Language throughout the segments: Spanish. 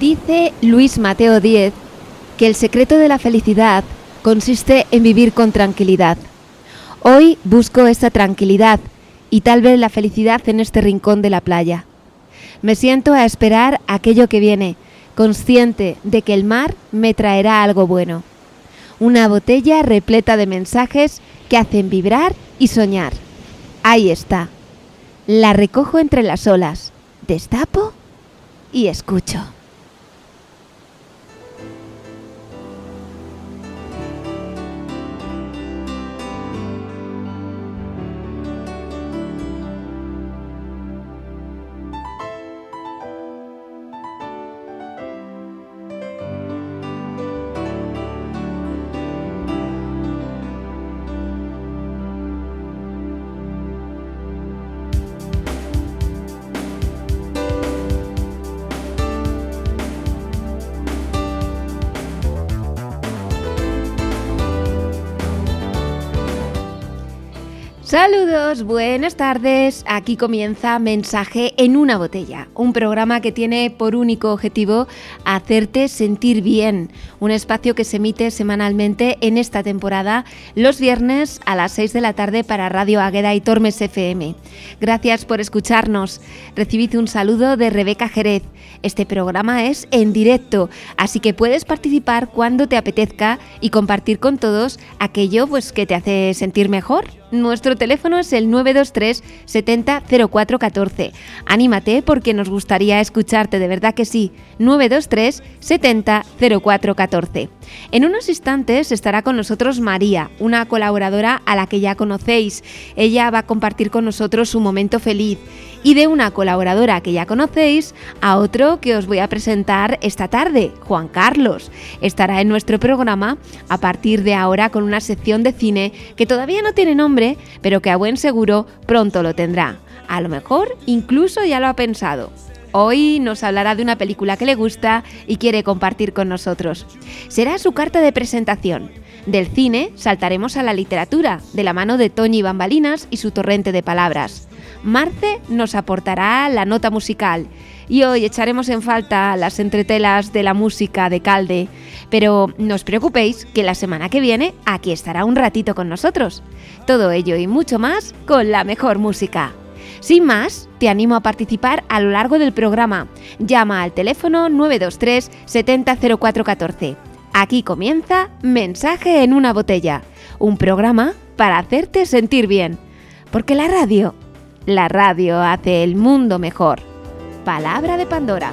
Dice Luis Mateo Díez que el secreto de la felicidad consiste en vivir con tranquilidad. Hoy busco esta tranquilidad y tal vez la felicidad en este rincón de la playa. Me siento a esperar aquello que viene, consciente de que el mar me traerá algo bueno. Una botella repleta de mensajes que hacen vibrar y soñar. Ahí está. La recojo entre las olas, destapo y escucho. Saludos, buenas tardes. Aquí comienza Mensaje en una botella, un programa que tiene por único objetivo hacerte sentir bien, un espacio que se emite semanalmente en esta temporada los viernes a las 6 de la tarde para Radio Águeda y Tormes FM. Gracias por escucharnos. Recibid un saludo de Rebeca Jerez. Este programa es en directo, así que puedes participar cuando te apetezca y compartir con todos aquello pues que te hace sentir mejor. Nuestro teléfono es el 923 70 0414. Anímate porque nos gustaría escucharte, de verdad que sí. 923 70 0414. En unos instantes estará con nosotros María, una colaboradora a la que ya conocéis. Ella va a compartir con nosotros su momento feliz y de una colaboradora que ya conocéis a otro que os voy a presentar esta tarde, Juan Carlos. Estará en nuestro programa a partir de ahora con una sección de cine que todavía no tiene nombre, pero que a buen seguro pronto lo tendrá. A lo mejor incluso ya lo ha pensado. Hoy nos hablará de una película que le gusta y quiere compartir con nosotros. Será su carta de presentación. Del cine saltaremos a la literatura, de la mano de Toñi Bambalinas y su torrente de palabras. Marce nos aportará la nota musical y hoy echaremos en falta las entretelas de la música de Calde. Pero no os preocupéis que la semana que viene aquí estará un ratito con nosotros. Todo ello y mucho más con la mejor música. Sin más, te animo a participar a lo largo del programa. Llama al teléfono 923 700414. Aquí comienza Mensaje en una botella, un programa para hacerte sentir bien. Porque la radio, la radio hace el mundo mejor. Palabra de Pandora.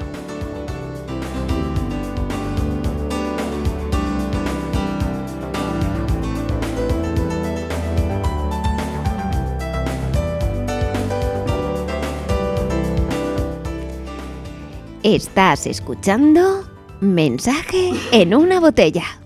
Estás escuchando Mensaje en una botella.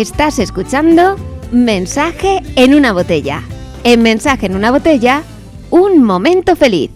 Estás escuchando Mensaje en una botella. En Mensaje en una botella, un momento feliz.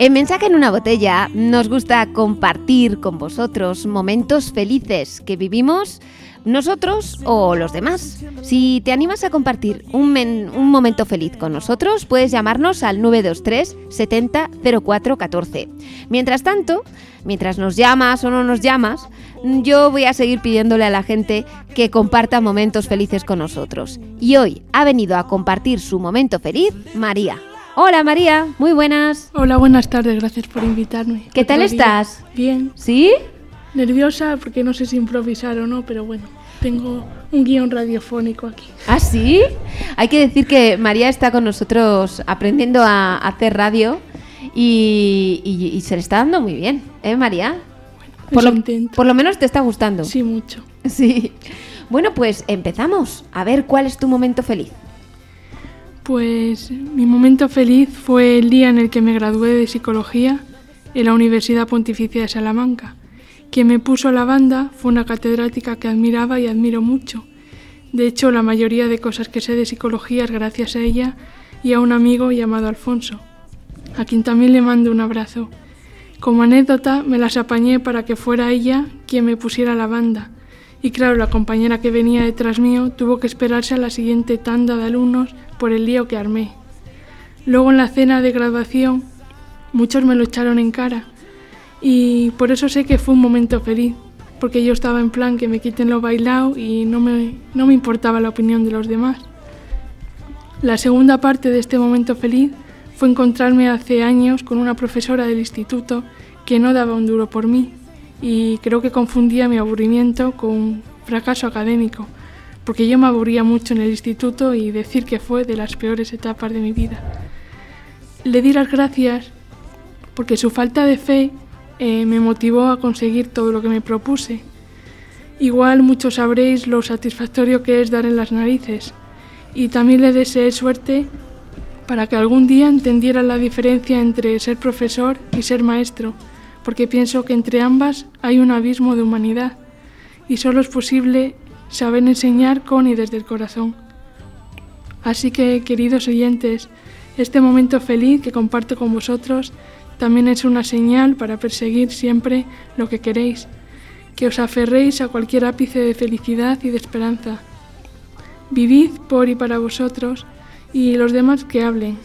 En Mensaje en una botella nos gusta compartir con vosotros momentos felices que vivimos nosotros o los demás. Si te animas a compartir un, un, momento feliz con nosotros, puedes llamarnos al 923 70 04 14. Mientras tanto, mientras nos llamas o no nos llamas, yo voy a seguir pidiéndole a la gente que comparta momentos felices con nosotros. Y hoy ha venido a compartir su momento feliz María. Hola María, muy buenas. Hola, buenas tardes, gracias por invitarme. ¿Qué tal estás? Bien. ¿Sí? Nerviosa porque no sé si improvisar o no, pero bueno, tengo un guion radiofónico aquí. ¿Ah, sí? Hay que decir que María está con nosotros aprendiendo a hacer radio y, se le está dando muy bien, ¿eh, María? por, lo, por lo menos te está gustando. Sí, mucho. Sí. Bueno, pues empezamos. A ver, ¿cuál es tu momento feliz? Pues mi momento feliz fue el día en el que me gradué de psicología en la Universidad Pontificia de Salamanca. Quien me puso a la banda fue una catedrática que admiraba y admiro mucho. De hecho, la mayoría de cosas que sé de psicología es gracias a ella y a un amigo llamado Alfonso, a quien también le mando un abrazo. Como anécdota, me las apañé para que fuera ella quien me pusiera a la banda. Y claro, la compañera que venía detrás mío tuvo que esperarse a la siguiente tanda de alumnos por el lío que armé. Luego en la cena de graduación, muchos me lo echaron en cara y por eso sé que fue un momento feliz, porque yo estaba en plan que me quiten lo bailado y no me, no me importaba la opinión de los demás. La segunda parte de este momento feliz fue encontrarme hace años con una profesora del instituto que no daba un duro por mí y creo que confundía mi aburrimiento con fracaso académico, porque yo me aburría mucho en el instituto y decir que fue de las peores etapas de mi vida. Le di las gracias porque su falta de fe eh, me motivó a conseguir todo lo que me propuse. Igual muchos sabréis lo satisfactorio que es dar en las narices y también le deseé suerte para que algún día entendiera la diferencia entre ser profesor y ser maestro, porque pienso que entre ambas hay un abismo de humanidad y solo es posible saber enseñar con y desde el corazón. Así que, queridos oyentes, este momento feliz que comparto con vosotros también es una señal para perseguir siempre lo que queréis, que os aferréis a cualquier ápice de felicidad y de esperanza. Vivid por y para vosotros y los demás que hablen,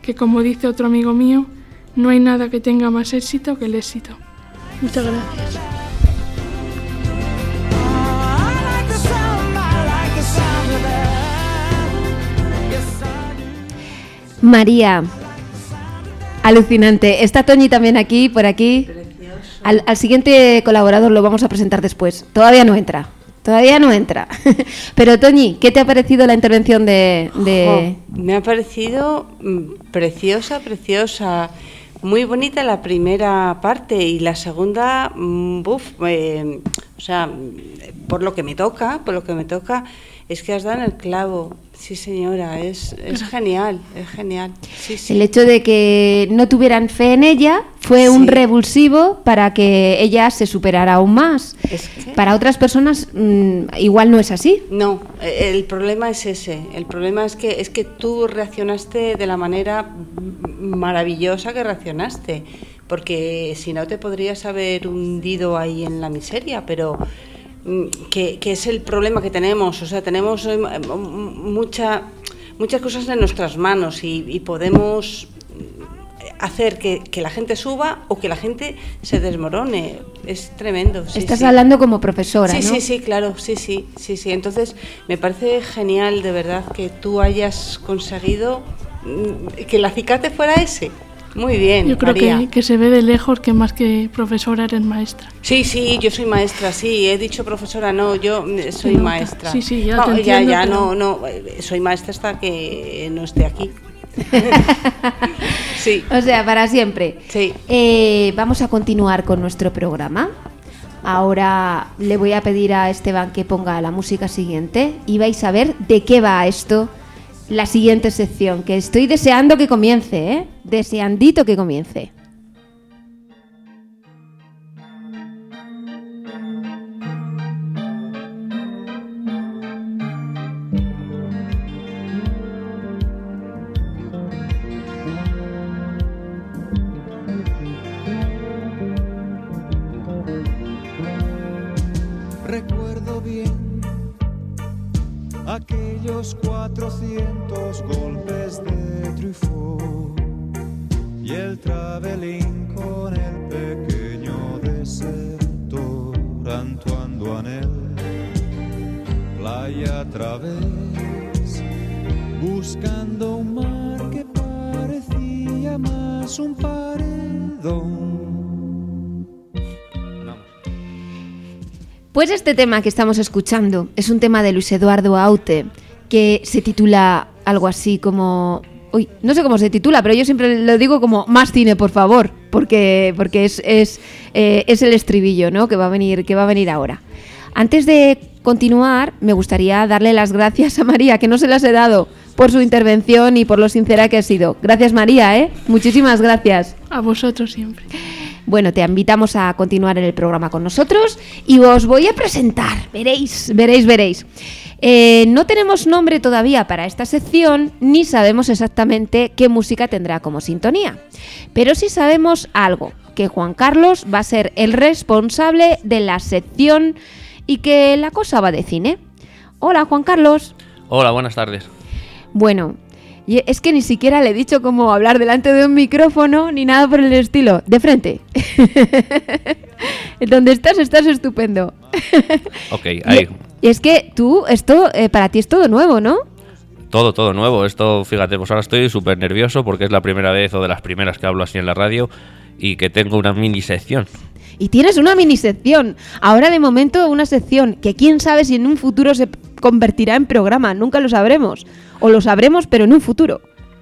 que como dice otro amigo mío, no hay nada que tenga más éxito que el éxito. Muchas gracias. María, Alucinante. Está Toñi también aquí, por aquí. Al, siguiente colaborador lo vamos a presentar después. Todavía no entra. Todavía no entra. Pero Toñi, ¿qué te ha parecido la intervención de...? me ha parecido mm, preciosa, preciosa. Muy bonita la primera parte y la segunda, mm, buf, eh, o sea, por lo que me toca, por lo que me toca, es que has dado en el clavo. Sí, señora, es, es genial, es genial. Sí, sí. El hecho de que no tuvieran fe en ella fue un revulsivo para que ella se superara aún más. Es que- Para otras personas mm, igual no es así. No, eh, el problema es ese. El problema es que es que tú reaccionaste de la manera maravillosa que reaccionaste, porque si no te podrías haber hundido ahí en la miseria, pero que, que es el problema que tenemos. O sea, tenemos eh, mucha, muchas cosas en nuestras manos y, y podemos mm, hacer que, que la gente suba o que la gente se desmorone. Es tremendo. sí, Estás sí. hablando como profesora, Sí, ¿no? sí, sí, claro, sí, sí, sí, sí. Entonces, me parece genial, de verdad, que tú hayas conseguido mm, que el acicate fuera ese. Muy bien, Yo creo María. que, que se ve de lejos que más que profesora eres maestra. Sí, sí, yo soy maestra, sí, he dicho profesora, no, yo mm, soy maestra. Sí, sí, ya No, te ya, entiendo, ya, pero- no, no, eh, soy maestra hasta que no esté aquí. sí, O sea, para siempre. sí. Eh, vamos a continuar con nuestro programa. Ahora le voy a pedir a Esteban que ponga la música siguiente y vais a ver de qué va esto, la siguiente sección, que estoy deseando que comience, ¿eh? Deseandito que comience. Aquellos 400 golpes de Truffaut y el traveling con el pequeño desertor Antoine Duanel. Playa a través, buscando un mar que parecía más un paredón. Pues este tema que estamos escuchando es un tema de Luis Eduardo Aute que se titula algo así como... Uy, no sé cómo se titula, pero yo siempre lo digo como más cine, por favor, porque, porque es, es, eh, es el estribillo ¿no? que, va a venir, que va a venir ahora. Antes de continuar, me gustaría darle las gracias a María, que no se las he dado, por su intervención y por lo sincera que ha sido. Gracias María, ¿eh? Muchísimas gracias. A vosotros siempre. Bueno, te invitamos a continuar en el programa con nosotros y os voy a presentar. Veréis, veréis, veréis. Eh, no tenemos nombre todavía para esta sección ni sabemos exactamente qué música tendrá como sintonía. Pero sí sabemos algo, que Juan Carlos va a ser el responsable de la sección y que la cosa va de cine. Hola Juan Carlos. Hola, buenas tardes. Bueno, y es que ni siquiera le he dicho cómo hablar delante de un micrófono ni nada por el estilo. De frente. Donde estás, estás estupendo. Ok, ahí. Y es que tú, esto eh, para ti es todo nuevo, ¿no? Todo, todo nuevo. Esto, fíjate, pues ahora estoy súper nervioso porque es la primera vez o de las primeras que hablo así en la radio y que tengo una mini sección. Y tienes una mini sección. Ahora de momento una sección que quién sabe si en un futuro se convertirá en programa. Nunca lo sabremos. O lo sabremos, pero en un futuro.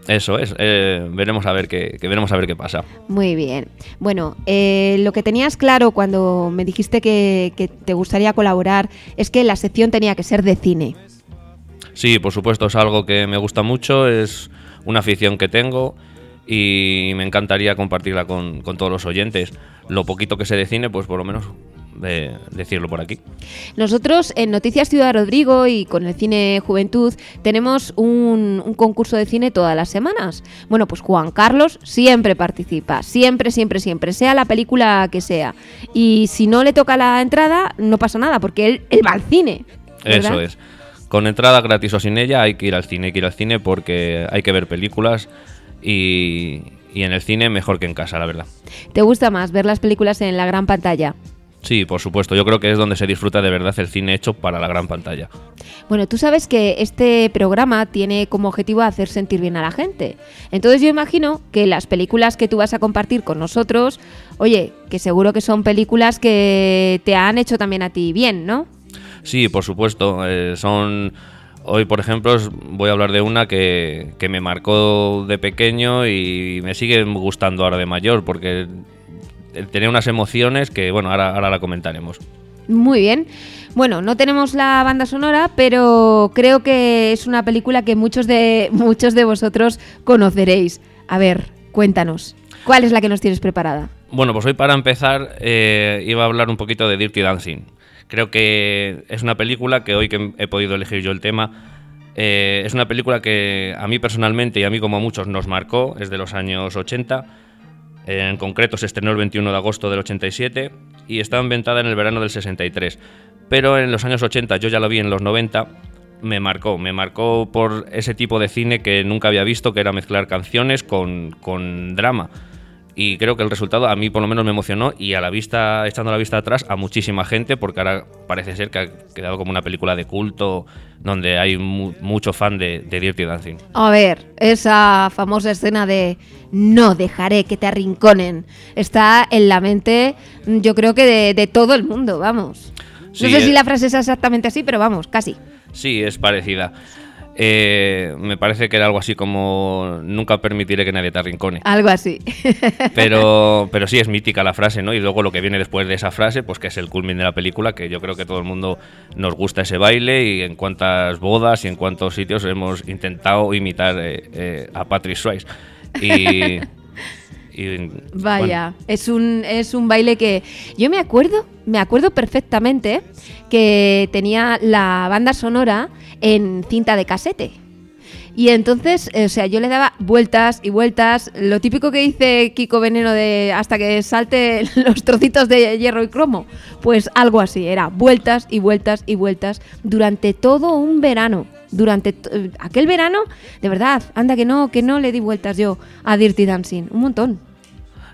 Eso es. eh, veremos a ver qué, que veremos a ver qué pasa. Muy bien. Bueno, eh, lo que tenías claro cuando me dijiste que, que te gustaría colaborar es que la sección tenía que ser de cine. Sí, por supuesto, es algo que me gusta mucho, es una afición que tengo y me encantaría compartirla con, con todos los oyentes. Lo poquito que sé de cine, pues por lo menos de- decirlo por aquí. Nosotros en Noticias Ciudad Rodrigo y con el Cine Juventud tenemos un, un concurso de cine todas las semanas. Bueno, pues Juan Carlos siempre participa, siempre, siempre, siempre, sea la película que sea. Y si no le toca la entrada, no pasa nada, porque él, él va al cine. ¿verdad? Eso es. Con entrada gratis o sin ella hay que ir al cine, hay que ir al cine porque hay que ver películas y, y en el cine mejor que en casa, la verdad. ¿Te gusta más ver las películas en la gran pantalla? Sí, por supuesto. Yo creo que es donde se disfruta de verdad el cine hecho para la gran pantalla. Bueno, tú sabes que este programa tiene como objetivo hacer sentir bien a la gente. Entonces yo imagino que las películas que tú vas a compartir con nosotros, oye, que seguro que son películas que te han hecho también a ti bien, ¿no? Sí, por supuesto. eh, son Hoy, por ejemplo, voy a hablar de una que, que me marcó de pequeño y me sigue gustando ahora de mayor, porque tenía unas emociones que, bueno, ahora, ahora la comentaremos. Muy bien. Bueno, no tenemos la banda sonora, pero creo que es una película que muchos de, muchos de vosotros conoceréis. A ver, cuéntanos. ¿Cuál es la que nos tienes preparada? Bueno, pues hoy para empezar eh, iba a hablar un poquito de Dirty Dancing. Creo que es una película que hoy que he podido elegir yo el tema, eh, es una película que a mí personalmente y a mí como a muchos nos marcó, es de los años 80. En concreto se estrenó el 21 de agosto del 87 y está inventada en el verano del 63. Pero en los años 80, yo ya lo vi en los 90, me marcó. Me marcó por ese tipo de cine que nunca había visto, que era mezclar canciones con, con drama y creo que el resultado a mí por lo menos me emocionó y a la vista, echando la vista atrás, a muchísima gente, porque ahora parece ser que ha quedado como una película de culto donde hay mucho fan de, Dirty Dancing. A ver, esa famosa escena de no dejaré que te arrinconen está en la mente, yo creo que de, todo el mundo, vamos. no sé si la frase es exactamente así, pero vamos, casi. Sí, es parecida. Eh, me parece que era algo así como nunca permitiré que nadie te arrincone. Algo así. Pero, pero sí es mítica la frase, ¿no? Y luego lo que viene después de esa frase, pues que es el culmin de la película, que yo creo que todo el mundo nos gusta ese baile y en cuántas bodas y en cuántos sitios hemos intentado imitar eh, eh, a Patrick Swayze. Y, Vaya, es, un, es un baile que yo me acuerdo, me acuerdo perfectamente que tenía la banda sonora en cinta de casete. Y entonces, o sea, yo le daba vueltas y vueltas, lo típico que dice Kiko Veneno de hasta que salte los trocitos de hierro y cromo, pues algo así, era vueltas y vueltas y vueltas durante todo un verano. Durante aquel verano, de verdad, anda que no, que no le di vueltas yo a Dirty Dancing, un montón.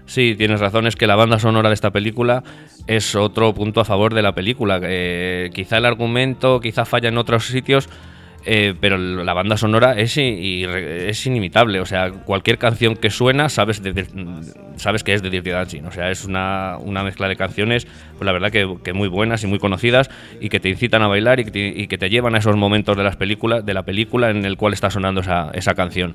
Sí, tienes razón, es que la banda sonora de esta película es otro punto a favor de la película. quizá el argumento, quizá falla en otros sitios, eh, pero la banda sonora es, es inimitable. O sea, cualquier canción que suena sabes, sabes que es de Dirty Dancing. O sea, es una, mezcla de canciones, pues la verdad que, muy buenas y muy conocidas y que te incitan a bailar y que te, llevan a esos momentos de, las películas, de la película en el cual está sonando esa, esa canción.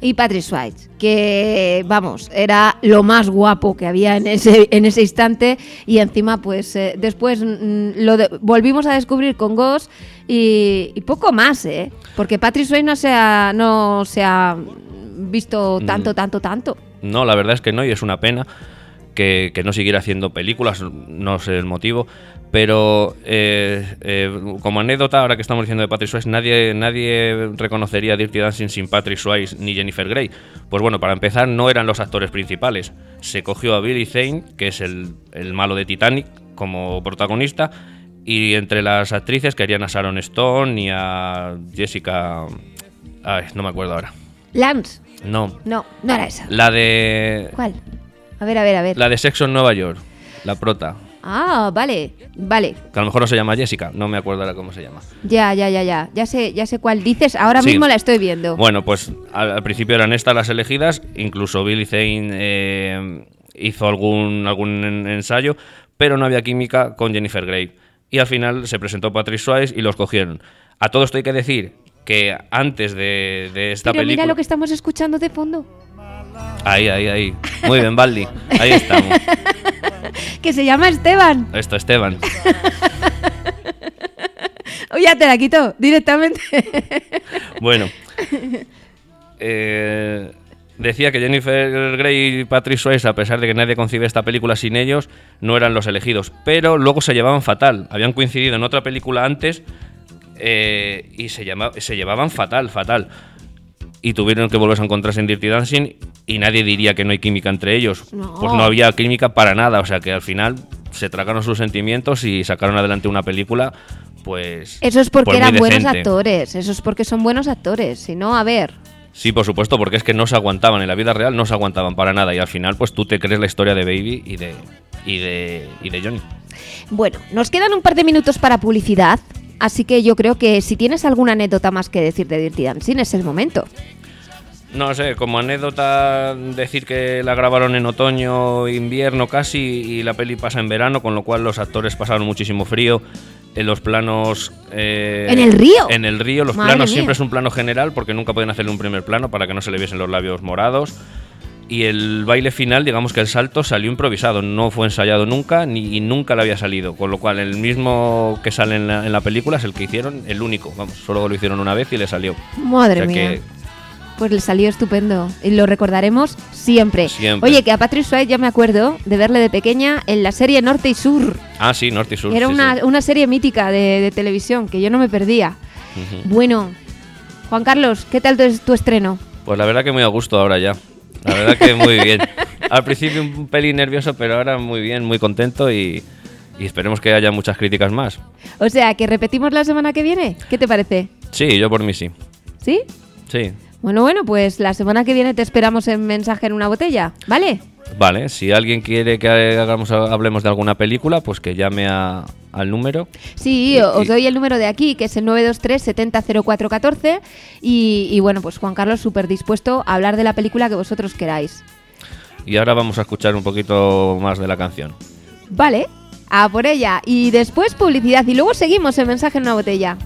Y Patrick Swayze, que vamos, era lo más guapo que había en ese, en ese instante y encima pues eh, después mm, lo volvimos a descubrir con Ghost y, poco más, ¿eh? Porque Patrick Swayze no se ha, no se ha visto mm. tanto, tanto, tanto. No, la verdad es que no, y es una pena que, no siguiera haciendo películas, no sé el motivo. Pero eh, eh, como anécdota, ahora que estamos diciendo de Patrick Swayze, nadie, nadie reconocería Dirty Dancing sin Patrick Swayze ni Jennifer Grey. Pues bueno, para empezar, no eran los actores principales. Se cogió a Billy Zane, que es el, el malo de Titanic, como protagonista, y entre las actrices querían a Sharon Stone y a Jessica. Ay, no me acuerdo ahora. Lance. No. No, no era esa. La de. ¿Cuál? A ver, a ver, a ver. La de Sexo en Nueva York. La prota. Ah, vale, vale. Que a lo mejor no se llama Jessica, no me acuerdo ahora cómo se llama. Ya, ya, ya, ya. Ya sé, ya sé cuál dices, ahora mismo la estoy viendo. Bueno, pues al, principio eran estas las elegidas, incluso Billy Zane eh, hizo algún, algún ensayo, pero no había química con Jennifer Grey y al final se presentó Patrick Swayze y los cogieron. A todo esto hay que decir que antes de, esta Pero película... mira lo que estamos escuchando de fondo. Ahí, ahí, ahí. Muy bien, Baldi. Ahí estamos. que se llama Esteban. Esto, Esteban. ya te la quito directamente. bueno. Eh, decía que Jennifer Grey y Patrick Swayze, a pesar de que nadie concibe esta película sin ellos, no eran los elegidos. Pero luego se llevaban fatal. Habían coincidido en otra película antes eh, y se, se llevaban fatal, fatal. Y tuvieron que volverse a encontrarse en Dirty Dancing y nadie diría que no hay química entre ellos. Pues no había química para nada. O sea que al final se tragaron sus sentimientos y sacaron adelante una película pues... Eso es porque eran buenos actores, eso es porque son buenos actores, si no, a ver, Sí, por supuesto, porque es que no se aguantaban, en la vida real no se aguantaban para nada y al final pues tú te crees la historia de Baby y de, y de, y de Johnny. Bueno, nos quedan un par de minutos para publicidad, así que yo creo que si tienes alguna anécdota más que decir de Dirty Dancing es el momento. No sé, como anécdota decir que la grabaron en otoño, invierno casi y la peli pasa en verano, con lo cual los actores pasaron muchísimo frío en los planos... eh, ¿En el río? En el río, los Madre planos mía. siempre es un plano general porque nunca pueden hacerle un primer plano para que no se le viesen los labios morados. Y el baile final, digamos que el salto salió improvisado, no fue ensayado nunca ni y nunca le había salido. Con lo cual, el mismo que sale en la, en la película es el que hicieron, el único. Vamos, solo lo hicieron una vez y le salió. Madre O sea mía. que- Pues le salió estupendo y lo recordaremos siempre. Siempre. Oye, que a Patrick Swayze ya me acuerdo de verle de pequeña en la serie Norte y Sur. Ah, sí, Norte y Sur. Era sí, una, sí. una serie mítica de, de televisión que yo no me perdía. Bueno, Juan Carlos, ¿qué tal tu, tu estreno? Pues la verdad que muy a gusto ahora ya. La verdad que muy bien. Al principio un pelín nervioso, pero ahora muy bien, muy contento y, y esperemos que haya muchas críticas más. O sea, que repetimos la semana que viene. ¿Qué te parece? Sí, yo por mí sí. ¿Sí? Sí. Bueno, bueno, pues la semana que viene te esperamos en mensaje en una botella, ¿vale? Vale, si alguien quiere que hagamos, hablemos de alguna película, pues que llame a- al número. Sí, Y- os doy el número de aquí, que es el 923 700414 y, y bueno, pues Juan Carlos súper dispuesto a hablar de la película que vosotros queráis. Y ahora vamos a escuchar un poquito más de la canción. Vale, a por ella. Y después publicidad y luego seguimos en mensaje en una botella.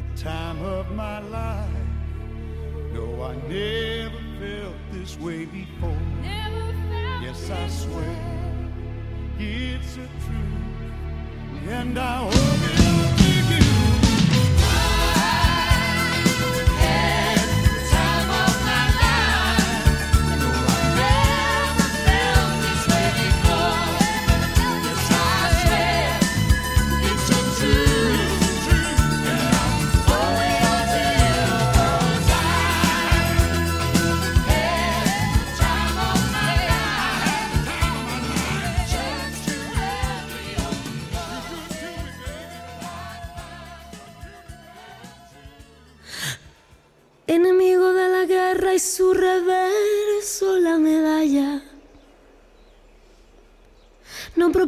The time of my life. No, I never felt this way before. Yes, I swear it's a truth, and I hope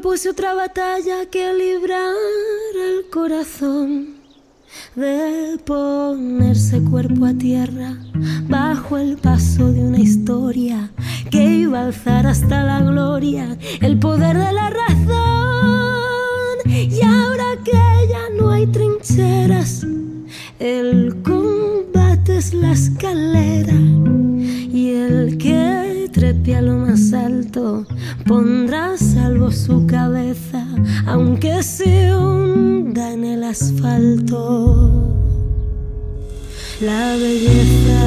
propuse otra batalla que librar el corazón de ponerse cuerpo a tierra bajo el paso de una historia que iba a alzar hasta la gloria el poder de la razón. Y ahora que ya no hay trincheras, el combate es la escalera y el que trepe a lo más alto pondrá a salvo su cabeza, aunque se hunda en el asfalto. La belleza,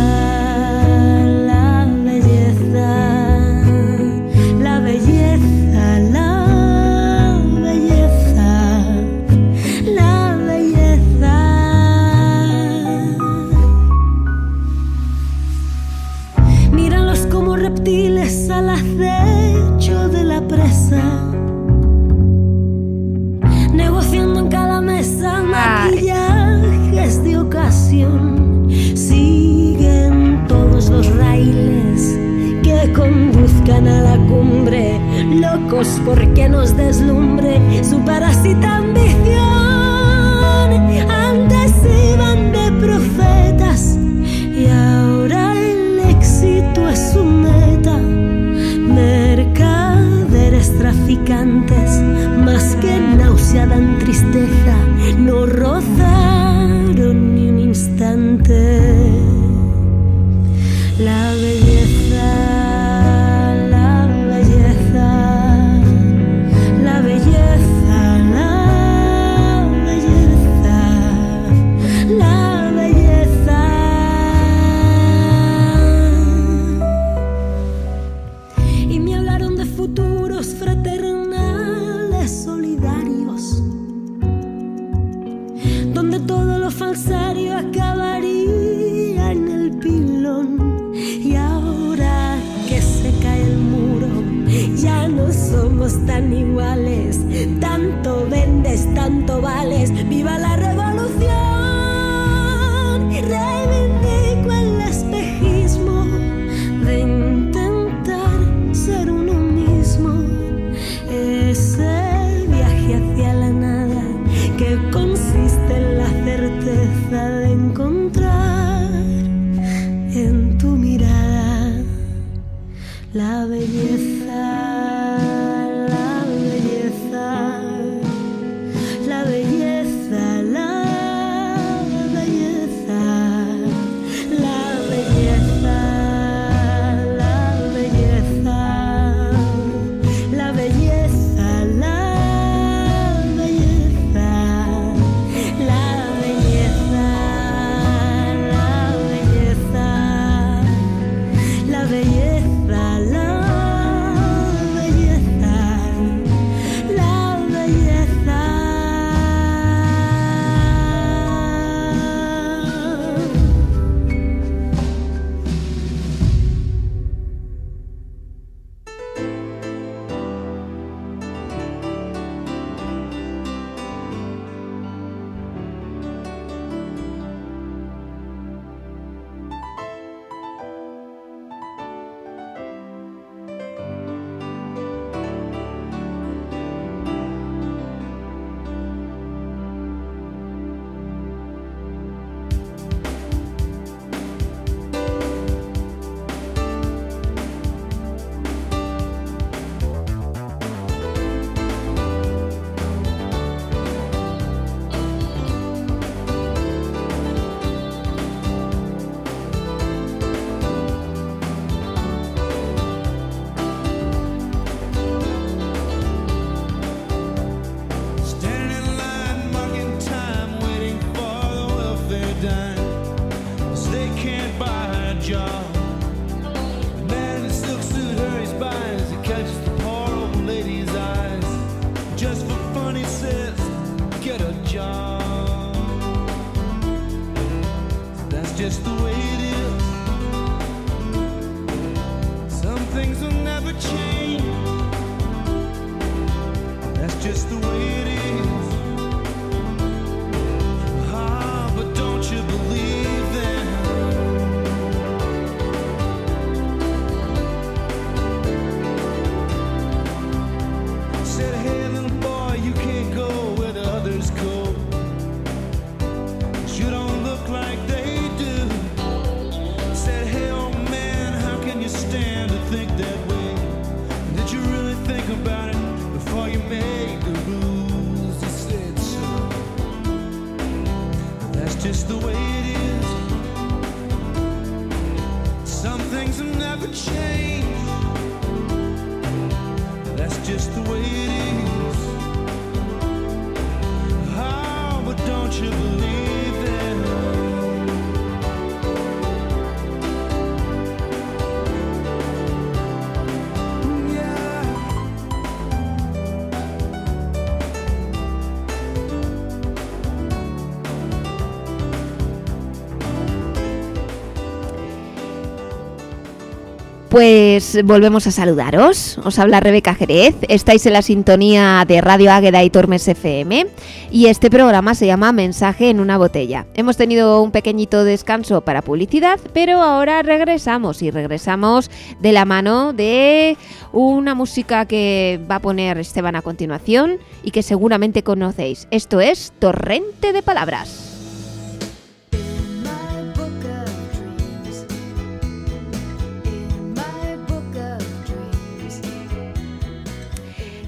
Pues volvemos a saludaros. Os habla Rebeca Jerez. Estáis en la sintonía de Radio Águeda y Tormes FM. Y este programa se llama Mensaje en una botella. Hemos tenido un pequeñito descanso para publicidad, pero ahora regresamos. Y regresamos de la mano de una música que va a poner Esteban a continuación y que seguramente conocéis. Esto es Torrente de Palabras.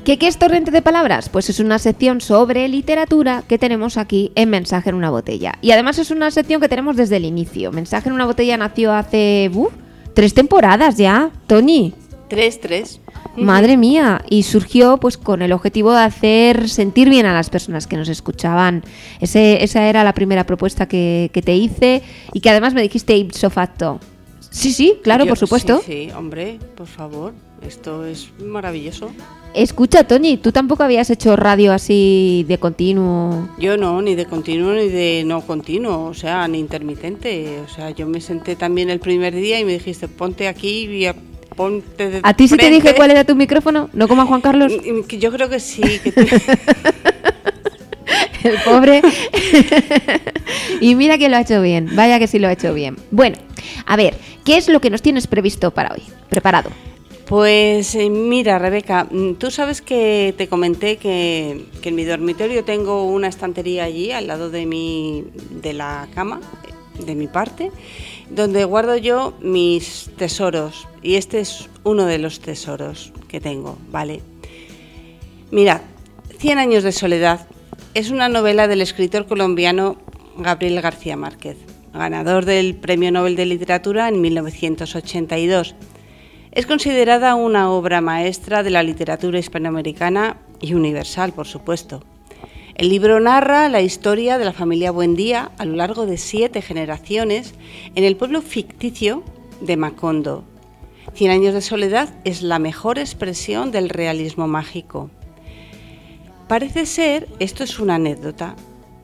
¿Qué, ¿Qué es Torrente de Palabras? Pues es una sección sobre literatura que tenemos aquí en Mensaje en una botella. Y además es una sección que tenemos desde el inicio. Mensaje en una botella nació hace uf, tres temporadas ya, Tony. Tres, tres. Madre mía, y surgió pues con el objetivo de hacer sentir bien a las personas que nos escuchaban. Ese, esa era la primera propuesta que, que te hice y que además me dijiste ipso facto. Sí, sí, claro, Yo- por supuesto. Sí, sí, hombre, por favor. Esto es maravilloso. Escucha, Tony, tú tampoco habías hecho radio así de continuo. Yo no, ni de continuo ni de no continuo, o sea, ni intermitente. O sea, yo me senté también el primer día y me dijiste, ponte aquí y ponte de ¿A ti sí te dije frente". cuál era tu micrófono? ¿No como a Juan Carlos? Mm, que Yo creo que sí. Que te- El pobre. y mira que lo ha hecho bien. Vaya que sí lo ha hecho bien. Bueno, a ver, ¿qué es lo que nos tienes previsto para hoy? Preparado. Pues eh, mira, Rebeca, mm, tú sabes que te comenté que, en mi dormitorio tengo una estantería allí al lado de mi de la cama, de mi parte, donde guardo yo mis tesoros y este es uno de los tesoros que tengo, ¿vale? Mira, Cien años de soledad es una novela del escritor colombiano Gabriel García Márquez, ganador del Premio Nobel de Literatura en 1982. Es considerada una obra maestra de la literatura hispanoamericana y universal, por supuesto. El libro narra la historia de la familia Buendía a lo largo de siete generaciones en el pueblo ficticio de Macondo. Cien años de soledad es la mejor expresión del realismo mágico. Parece ser, esto es una anécdota,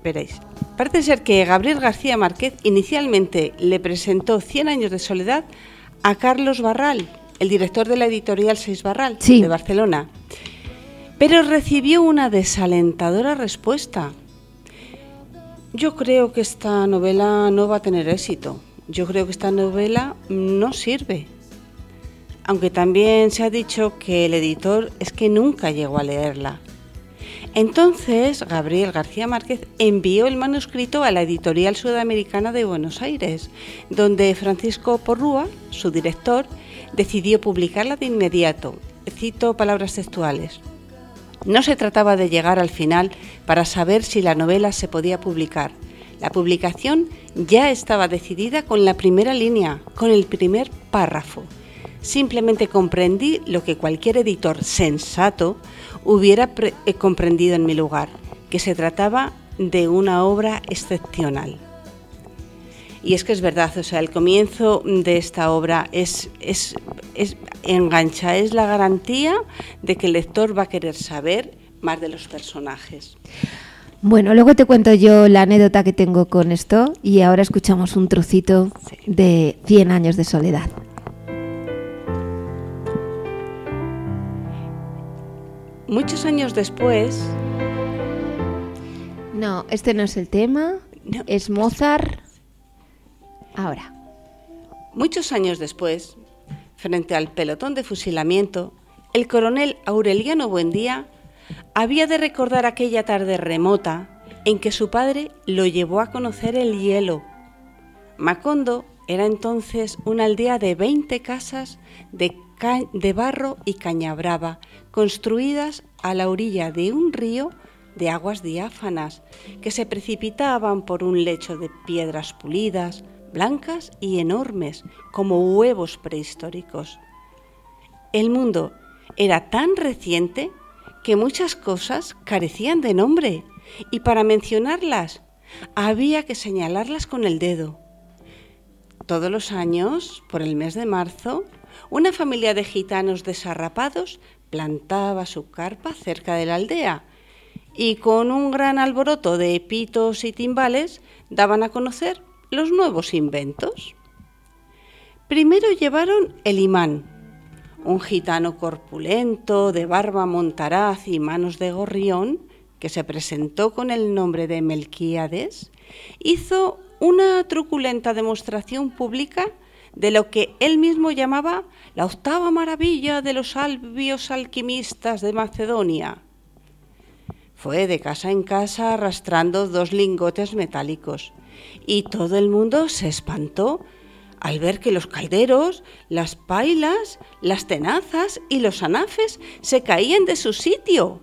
veréis, parece ser que Gabriel García Márquez inicialmente le presentó Cien años de soledad a Carlos Barral, el director de la editorial Seis Barral Sí. de Barcelona, pero recibió una desalentadora respuesta. Yo creo que esta novela no va a tener éxito. Yo creo que esta novela no sirve. Aunque también se ha dicho que el editor es que nunca llegó a leerla. Entonces, Gabriel García Márquez envió el manuscrito a la editorial sudamericana de Buenos Aires, donde Francisco Porrúa, su director, decidió publicarla de inmediato. Cito palabras textuales. No se trataba de llegar al final para saber si la novela se podía publicar. La publicación ya estaba decidida con la primera línea, con el primer párrafo. Simplemente comprendí lo que cualquier editor sensato hubiera eh, comprendido en mi lugar, que se trataba de una obra excepcional. Y es que es verdad, o sea, el comienzo de esta obra es, es, es engancha, es la garantía de que el lector va a querer saber más de los personajes. Bueno, luego te cuento yo la anécdota que tengo con esto y ahora escuchamos un trocito Sí. de 100 años de soledad. Muchos años después, No, este no es el tema, No. es Mozart. Ahora. muchos años después, frente al pelotón de fusilamiento, el coronel Aureliano Buendía había de recordar aquella tarde remota en que su padre lo llevó a conocer el hielo. Macondo era entonces una aldea de 20 casas de, barro y caña brava, construidas a la orilla de un río de aguas diáfanas que se precipitaban por un lecho de piedras pulidas, blancas y enormes como huevos prehistóricos. El mundo era tan reciente que muchas cosas carecían de nombre y para mencionarlas había que señalarlas con el dedo. Todos los años, por el mes de marzo, una familia de gitanos desarrapados plantaba su carpa cerca de la aldea y con un gran alboroto de pitos y timbales daban a conocer los nuevos inventos. Primero llevaron el imán, un gitano corpulento, de barba montaraz y manos de gorrión, que se presentó con el nombre de Melquíades, hizo una truculenta demostración pública de lo que él mismo llamaba la octava maravilla de los albios alquimistas de Macedonia. Fue de casa en casa arrastrando dos lingotes metálicos y todo el mundo se espantó al ver que los calderos, las pailas, las tenazas y los anafes se caían de su sitio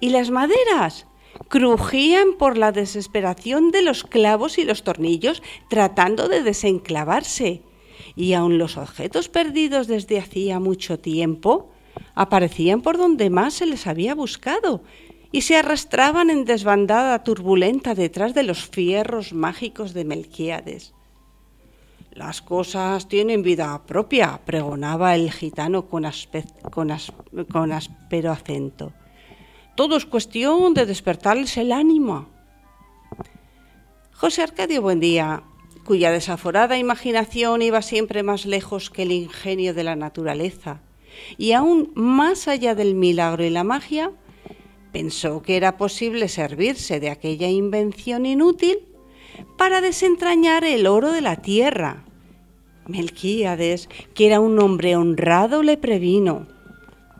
y las maderas crujían por la desesperación de los clavos y los tornillos tratando de desenclavarse. Y aun los objetos perdidos desde hacía mucho tiempo aparecían por donde más se les había buscado y se arrastraban en desbandada turbulenta detrás de los fierros mágicos de Melquíades. Las cosas tienen vida propia, pregonaba el gitano con, con con áspero acento. Todo es cuestión de despertarles el ánimo. José Arcadio Buendía, cuya desaforada imaginación iba siempre más lejos que el ingenio de la naturaleza, y aún más allá del milagro y la magia, pensó que era posible servirse de aquella invención inútil para desentrañar el oro de la tierra. Melquíades, que era un hombre honrado, le previno.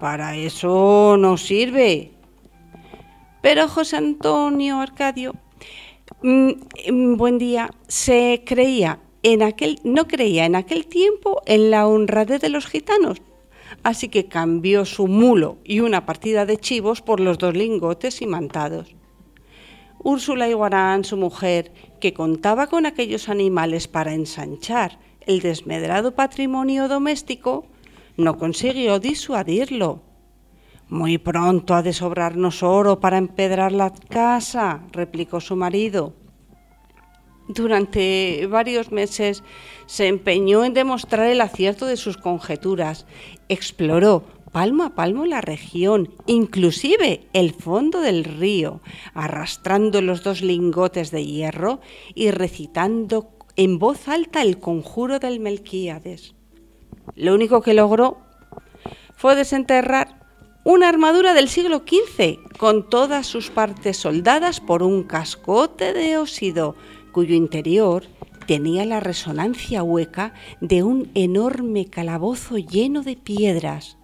Para eso no sirve. Pero José Antonio Arcadio, mm, mm, buen día, se creía en aquel, no creía en aquel tiempo en la honradez de los gitanos. Así que cambió su mulo y una partida de chivos por los dos lingotes imantados. Úrsula Iguarán, su mujer, que contaba con aquellos animales para ensanchar el desmedrado patrimonio doméstico, no consiguió disuadirlo. Muy pronto ha de sobrarnos oro para empedrar la casa, replicó su marido. Durante varios meses se empeñó en demostrar el acierto de sus conjeturas. Exploró palmo a palmo la región, inclusive el fondo del río, arrastrando los dos lingotes de hierro y recitando en voz alta el conjuro del Melquíades. Lo único que logró fue desenterrar una armadura del siglo XV con todas sus partes soldadas por un cascote de óxido cuyo interior tenía la resonancia hueca de un enorme calabozo lleno de piedras.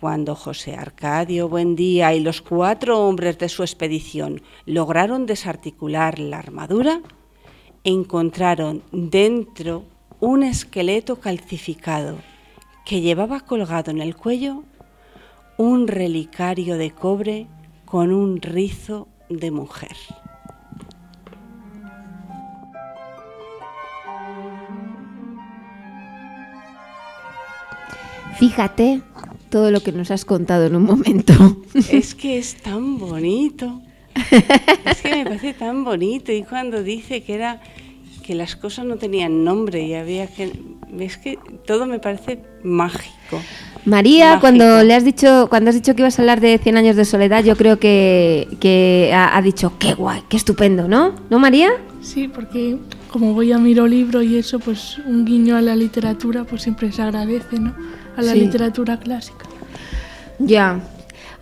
Cuando José Arcadio Buendía y los cuatro hombres de su expedición lograron desarticular la armadura, encontraron dentro un esqueleto calcificado que llevaba colgado en el cuello un relicario de cobre con un rizo de mujer. Fíjate todo lo que nos has contado en un momento. Es que es tan bonito. Es que me parece tan bonito. Y cuando dice que era que las cosas no tenían nombre y había que. Es que todo me parece mágico. María, Mágico. cuando le has dicho, cuando has dicho que ibas a hablar de 100 años de soledad, yo creo que, que ha, ha dicho qué guay, qué estupendo, ¿no? ¿No, María? Sí, porque como voy a miro libro y eso, pues un guiño a la literatura, pues siempre se agradece, ¿no? A la Sí. literatura clásica. Ya.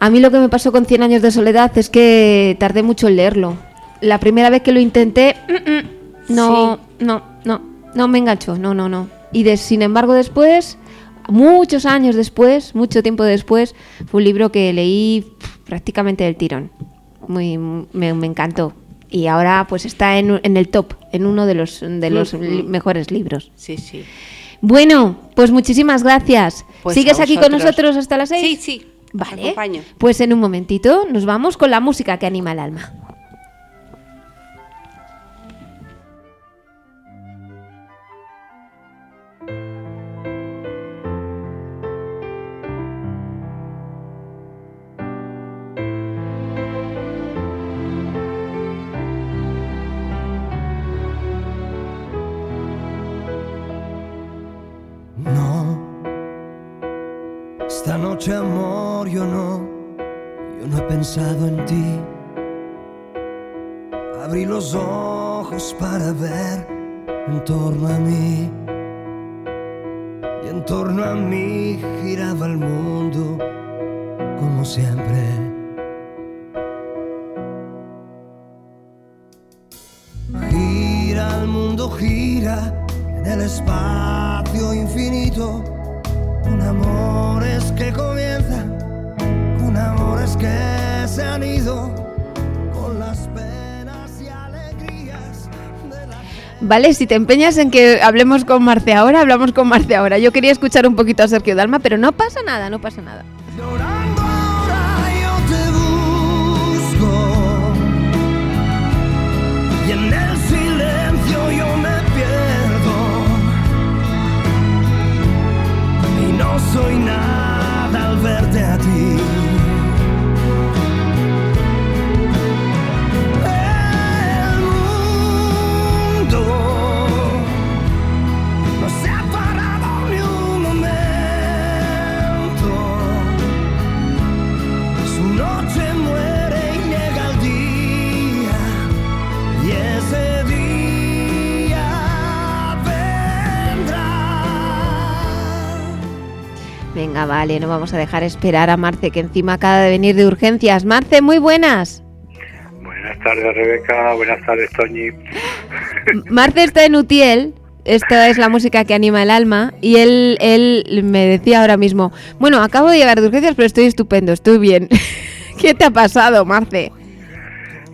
A mí lo que me pasó con 100 años de soledad es que tardé mucho en leerlo. La primera vez que lo intenté, mm, mm, no, no, no, no me enganchó, no, no, no. Y de, sin embargo después, muchos años después, mucho tiempo después, fue un libro que leí prácticamente del tirón. Muy, me, me encantó. Y ahora pues está en, en el top, en uno de los, de los li- mejores libros. Sí, sí. Bueno, pues muchísimas gracias. Pues ¿Sigues aquí con nosotros hasta las seis? Sí, sí. Vale. acompaño. Pues en un momentito nos vamos con la música que anima el alma. Noche amor yo no, yo no he pensado en ti. Abrí los ojos para ver en torno a mí. Y en torno a mí giraba el mundo como siempre. Gira el mundo, gira en el espacio Vale, si te empeñas en que hablemos con Marce ahora, hablamos con Marce ahora. Yo quería escuchar un poquito a Sergio Dalma, pero no pasa nada, no pasa nada. Llorando y en el silencio yo me pierdo y no soy nada al verte a ti. Venga, vale, no vamos a dejar esperar a Marce, que encima acaba de venir de urgencias. Marce, muy buenas. Buenas tardes, Rebeca. Buenas tardes, Toñi. Marce está en Utiel. Esta es la música que anima el alma. Y él, él me decía ahora mismo: Bueno, acabo de llegar de urgencias, pero estoy estupendo, estoy bien. ¿Qué te ha pasado, Marce?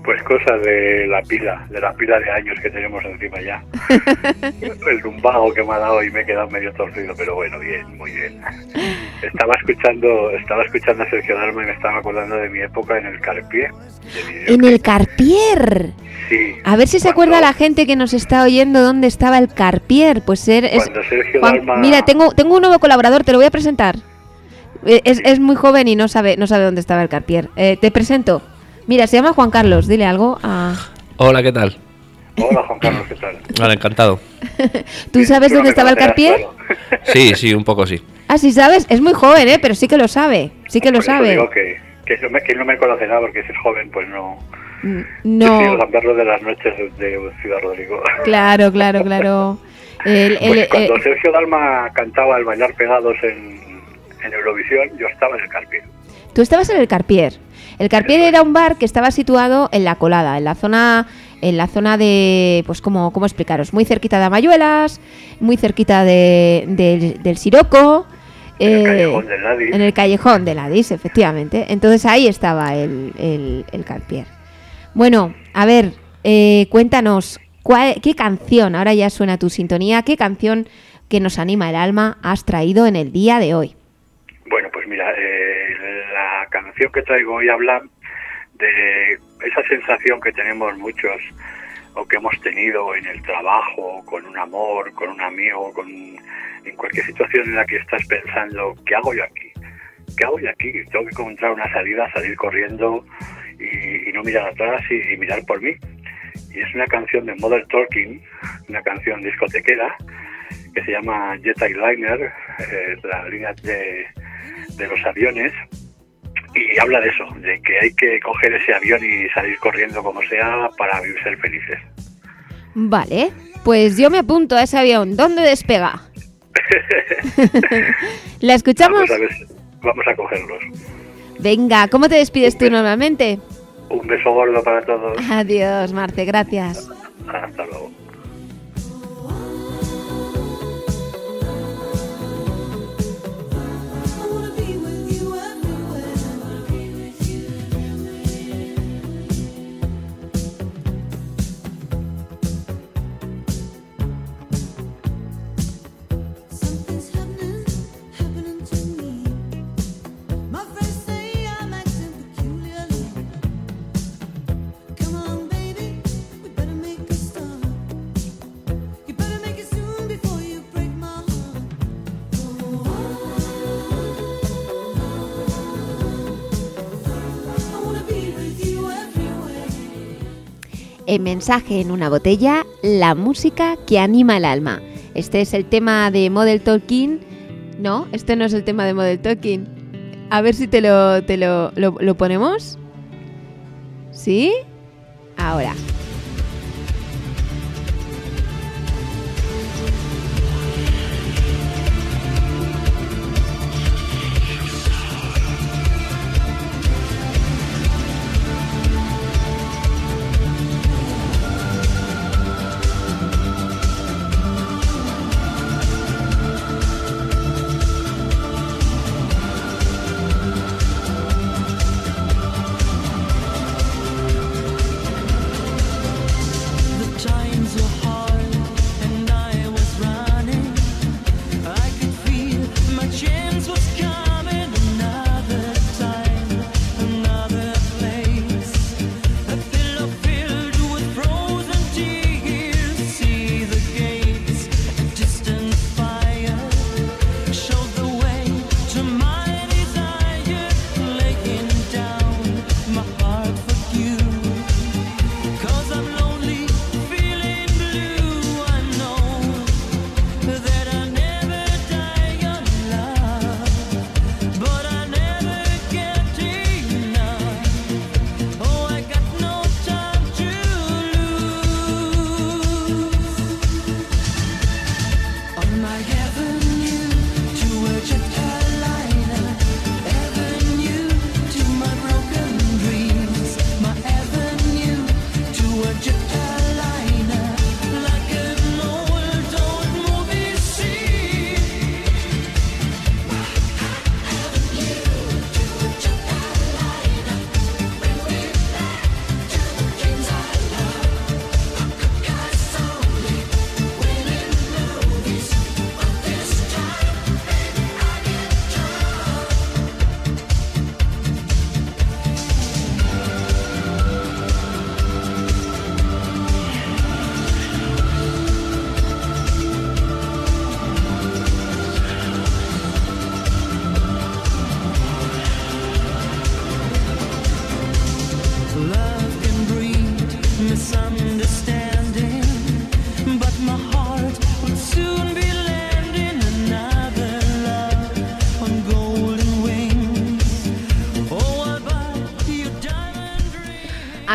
Pues cosas de la pila, de la pila de años que tenemos encima ya. El lumbago que me ha dado y me he quedado medio torcido, pero bueno, bien, muy bien. Estaba escuchando, estaba escuchando a Sergio Dalma y me estaba acordando de mi época en el video. En el Carpier. Sí. A ver si se acuerda la gente que nos está oyendo dónde estaba el Carpier. Pues ser, es, Cuando Sergio Juan- Dalma- mira, tengo, tengo un nuevo colaborador, te lo voy a presentar. Eh, Es, es muy joven y no sabe, no sabe dónde estaba el Carpier. Eh, te presento. Mira, se llama Juan Carlos, dile algo a... Hola, ¿qué tal? Hola, Juan Carlos, ¿qué tal? Vale, encantado. ¿Tú sabes dónde estaba el Carpier? claro. Sí, sí, un poco sí. Ah, sí sabes, es muy joven, ¿eh? Pero sí que lo sabe, sí que lo Por eso sabe. digo que, que, no me, que no me conocerá porque si es joven, pues no. Mm, Prefiero No, Carlos de las noches de Ciudad Rodrigo. claro, claro, claro. El- el- Pues cuando eh, Sergio Dalma cantaba el bailar pegados en, en Eurovisión, yo estaba en el Carpio. Tú estabas en el Carpier. El Carpier era un bar que estaba situado en la colada, en la zona, en la zona de, pues cómo, cómo explicaros, muy cerquita de Amayuelas, muy cerquita de, del- del Siroco. En el eh, callejón del Ladis. En el callejón de Ladis, efectivamente. Entonces ahí estaba el, el, el Carpier. Bueno, a ver, eh, cuéntanos, ¿cuál- ¿qué canción, ahora ya suena tu sintonía, qué canción que nos anima el alma has traído en el día de hoy? Bueno, pues mira, eh, canción que traigo hoy habla de esa sensación que tenemos muchos o que hemos tenido en el trabajo, con un amor, con un amigo, con en cualquier situación en la que estás pensando, ¿qué hago yo aquí? ¿Qué hago yo aquí? Tengo que encontrar una salida, salir corriendo y, y no mirar atrás y, y mirar por mí. Y es una canción de Mother Talking, una canción discotequera que se llama Jet Liner, eh, la línea de, de los aviones, y habla de eso, de que hay que coger ese avión y salir corriendo como sea para vivir ser felices. Vale, pues yo me apunto a ese avión. ¿Dónde despega? ¿La escuchamos? Vamos a, ver, vamos a cogerlos. Venga, ¿cómo te despides tú normalmente? Un beso gordo para todos. Adiós, Marte, gracias. Hasta luego. En mensaje en una botella, la música que anima el alma. Este es el tema de Model Talking. No, este no es el tema de Model Talking. A ver si te lo, te lo, lo, lo ponemos. ¿Sí? Ahora.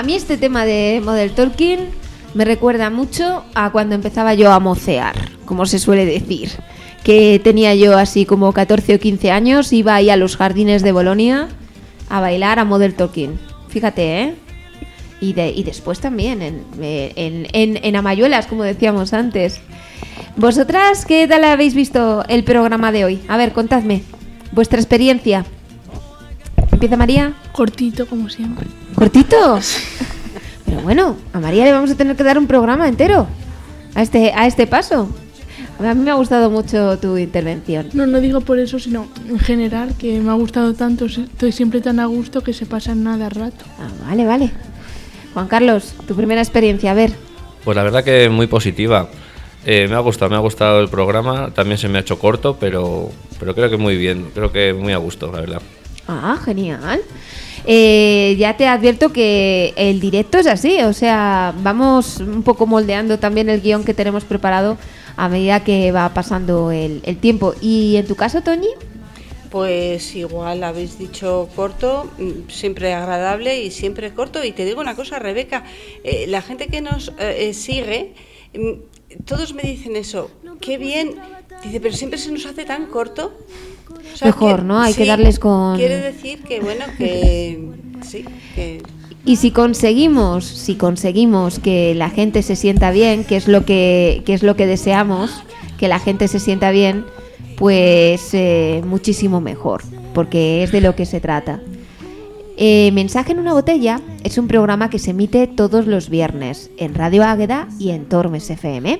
Mí este tema de Model Talking me recuerda mucho a cuando empezaba yo a mocear, como se suele decir. Que tenía yo así como 14 o 15 años, iba ahí a los jardines de Bolonia a bailar a Model Talking. Fíjate, ¿eh? Y, de- y después también en, en, en- en Amayuelas, como decíamos antes. ¿Vosotras qué tal habéis visto el programa de hoy? A ver, contadme vuestra experiencia. ¿Empieza María? Cortito, como siempre. ¿Cortito? Pero bueno, a María le vamos a tener que dar un programa entero a este, a este paso. A mí me ha gustado mucho tu intervención. No, no digo por eso, sino en general, que me ha gustado tanto, estoy siempre tan a gusto que se pasa nada rato. Ah, vale, vale. Juan Carlos, tu primera experiencia, a ver. Pues la verdad que muy positiva. Eh, me ha gustado, me ha gustado el programa. También se me ha hecho corto, pero, pero creo que muy bien. Creo que muy a gusto, la verdad. Ah, genial. Eh, ya te advierto que el directo es así, o sea, vamos un poco moldeando también el guion que tenemos preparado a medida que va pasando el, el tiempo. ¿Y en tu caso, Toñi? Pues igual habéis dicho corto, mm, siempre agradable y siempre corto. Y te digo una cosa, Rebeca, eh, la gente que nos eh, eh, sigue, mm, todos me dicen eso, qué bien. Dice, pero siempre se nos hace tan corto. Mejor, ¿no? Hay que darles con- Quiere decir que, bueno, que sí, que Y si conseguimos, si conseguimos que la gente se sienta bien, que es lo que, que es lo que deseamos, que la gente se sienta bien, pues eh, muchísimo mejor, porque es de lo que se trata. Eh, Mensaje en una botella es un programa que se emite todos los viernes en Radio Águeda y en Tormes FM.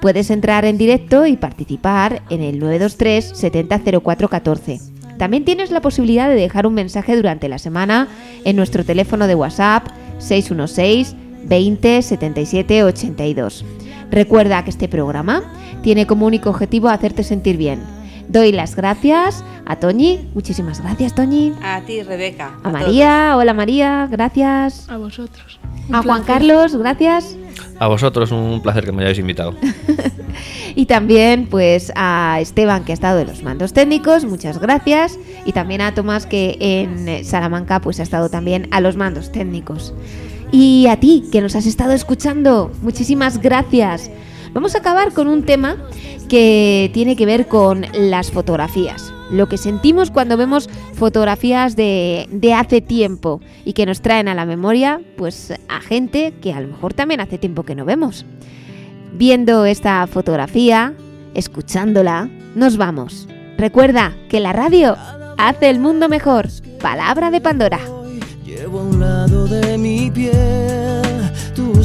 Puedes entrar en directo y participar en el 923 700414. También tienes la posibilidad de dejar un mensaje durante la semana en nuestro teléfono de WhatsApp 616 20 77 82. Recuerda que este programa tiene como único objetivo hacerte sentir bien. Doy las gracias a Toñi, muchísimas gracias Toñi. a ti, Rebeca. A. María, hola María, gracias. A vosotros. Un A Juan. Carlos, gracias. A vosotros un placer que me hayáis invitado. Y también pues a Esteban que ha estado en los mandos técnicos, muchas gracias. Y también a Tomás que en Salamanca pues ha estado también a los mandos técnicos. Y a ti que nos has estado escuchando, muchísimas gracias. Vamos a acabar con un tema que tiene que ver con las fotografías. Lo que sentimos cuando vemos fotografías de, de hace tiempo y que nos traen a la memoria pues a gente que a lo mejor también hace tiempo que no vemos. Viendo esta fotografía, escuchándola, nos vamos. Recuerda que la radio hace el mundo mejor. Palabra de Pandora. Llevo a un lado de mi piel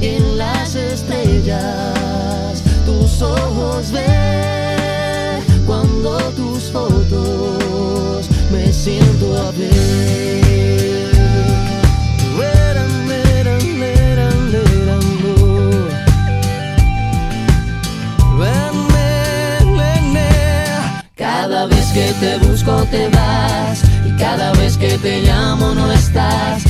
en las estrellas tus ojos ver cuando tus fotos me siento a ver. Cada vez que te busco te vas y cada vez que te llamo no estás.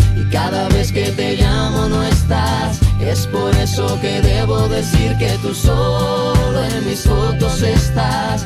y cada vez que te llamo no estás. Es por eso que debo decir que tú solo en mis fotos estás.